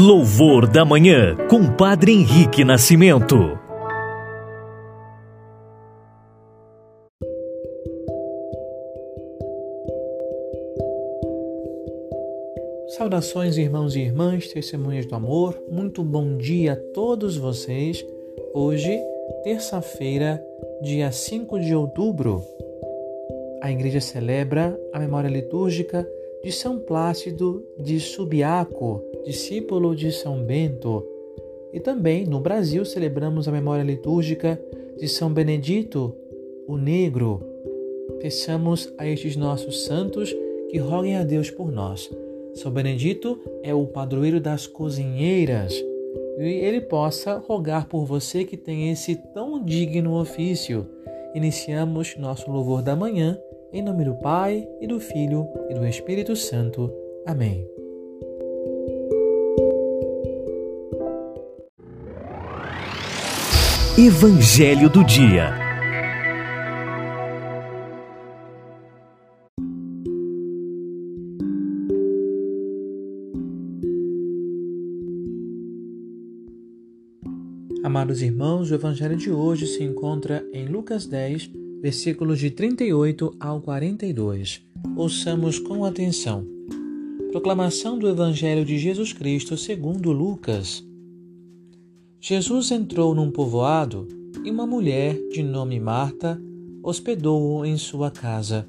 Louvor da Manhã, com Padre Henrique Nascimento. Saudações, irmãos e irmãs, testemunhas do amor. Muito bom dia a todos vocês. Hoje, terça-feira, dia 5 de outubro, a igreja celebra a memória litúrgica de São Plácido de Subiaco, discípulo de São Bento. E também no Brasil celebramos a memória litúrgica de São Benedito, o Negro. Peçamos a estes nossos santos que roguem a Deus por nós. São Benedito é o padroeiro das cozinheiras e ele possa rogar por você que tem esse tão digno ofício. Iniciamos nosso louvor da manhã em nome do Pai, e do Filho, e do Espírito Santo. Amém. Evangelho do Dia Amados irmãos, o Evangelho de hoje se encontra em Lucas 10, versículos de 38 ao 42. Ouçamos com atenção. Proclamação do Evangelho de Jesus Cristo segundo Lucas. Jesus entrou num povoado e uma mulher de nome Marta hospedou-o em sua casa.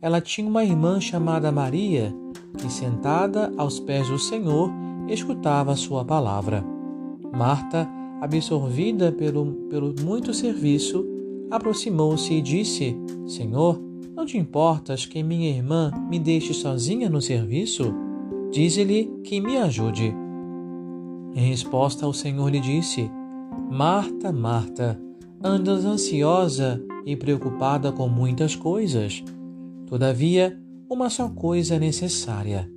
Ela tinha uma irmã chamada Maria, que sentada aos pés do Senhor escutava sua palavra. Marta, absorvida pelo, pelo muito serviço, aproximou-se e disse: Senhor, não te importas que minha irmã me deixe sozinha no serviço? Dize-lhe que me ajude. Em resposta, o Senhor lhe disse: Marta, Marta, andas ansiosa e preocupada com muitas coisas. Todavia, uma só coisa é necessária,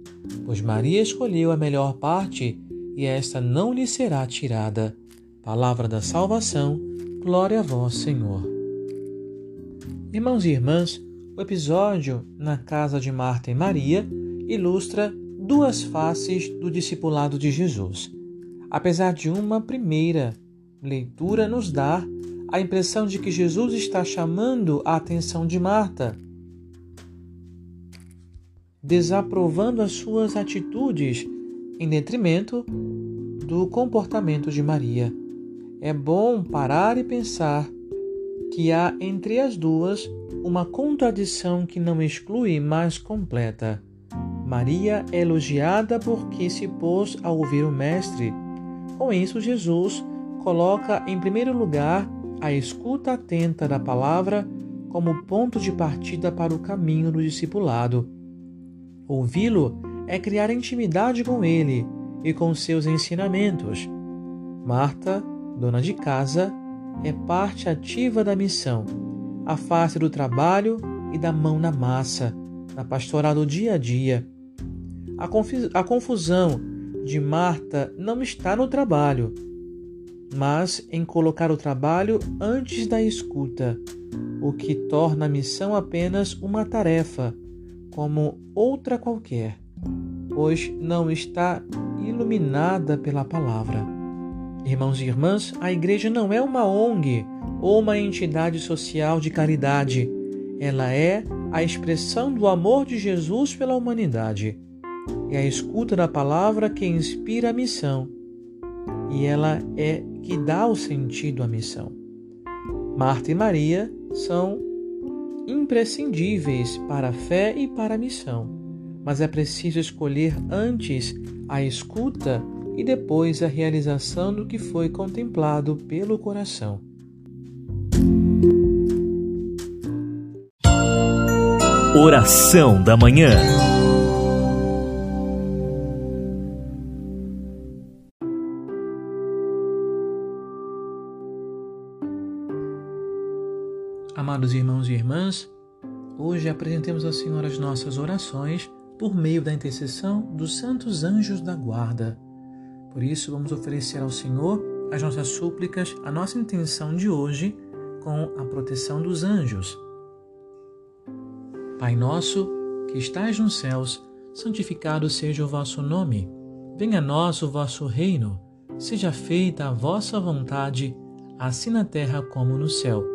pois Maria escolheu a melhor parte e esta não lhe será tirada. Palavra da salvação, glória a vós, Senhor. Irmãos e irmãs, o episódio na casa de Marta e Maria ilustra duas faces do discipulado de Jesus. Apesar de uma primeira leitura nos dar a impressão de que Jesus está chamando a atenção de Marta, desaprovando as suas atitudes em detrimento do comportamento de Maria. É bom parar e pensar que há entre as duas uma contradição que não exclui, mas completa. Maria é elogiada porque se pôs a ouvir o Mestre. Com isso, Jesus coloca em primeiro lugar a escuta atenta da palavra como ponto de partida para o caminho do discipulado. Ouvi-lo é criar intimidade com ele e com seus ensinamentos. Marta, dona de casa, é parte ativa da missão, a face do trabalho e da mão na massa, na pastoral do dia a dia. A, a confusão de Marta não está no trabalho, mas em colocar o trabalho antes da escuta, o que torna a missão apenas uma tarefa, como outra qualquer, pois não está iluminada pela palavra. Irmãos e irmãs, a igreja não é uma ONG ou uma entidade social de caridade. Ela é a expressão do amor de Jesus pela humanidade. É a escuta da palavra que inspira a missão. E ela é que dá o sentido à missão. Marta e Maria são imprescindíveis para a fé e para a missão, mas é preciso escolher antes a escuta e depois a realização do que foi contemplado pelo coração. Oração da Manhã Amados irmãos e irmãs, hoje apresentemos ao Senhor as nossas orações por meio da intercessão dos santos anjos da guarda. Por isso, vamos oferecer ao Senhor as nossas súplicas, a nossa intenção de hoje com a proteção dos anjos. Pai nosso, que estais nos céus, santificado seja o vosso nome. Venha a nós o vosso reino, seja feita a vossa vontade, assim na terra como no céu.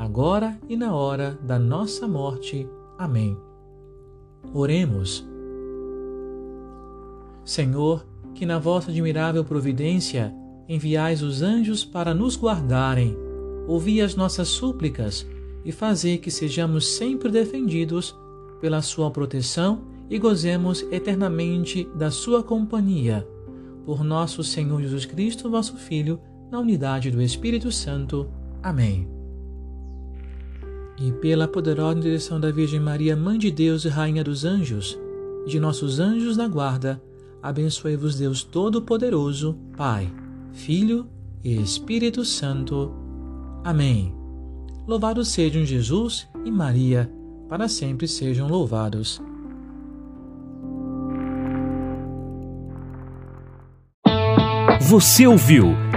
agora e na hora da nossa morte. Amém. Oremos. Senhor, que na vossa admirável providência enviais os anjos para nos guardarem, ouvi as nossas súplicas e fazei que sejamos sempre defendidos pela sua proteção e gozemos eternamente da sua companhia. Por nosso Senhor Jesus Cristo, vosso Filho, na unidade do Espírito Santo. Amém. E pela poderosa direção da Virgem Maria, Mãe de Deus e Rainha dos Anjos, e de nossos anjos da guarda, abençoe-vos Deus Todo-Poderoso, Pai, Filho e Espírito Santo. Amém. Louvados sejam Jesus e Maria, para sempre sejam louvados. Você ouviu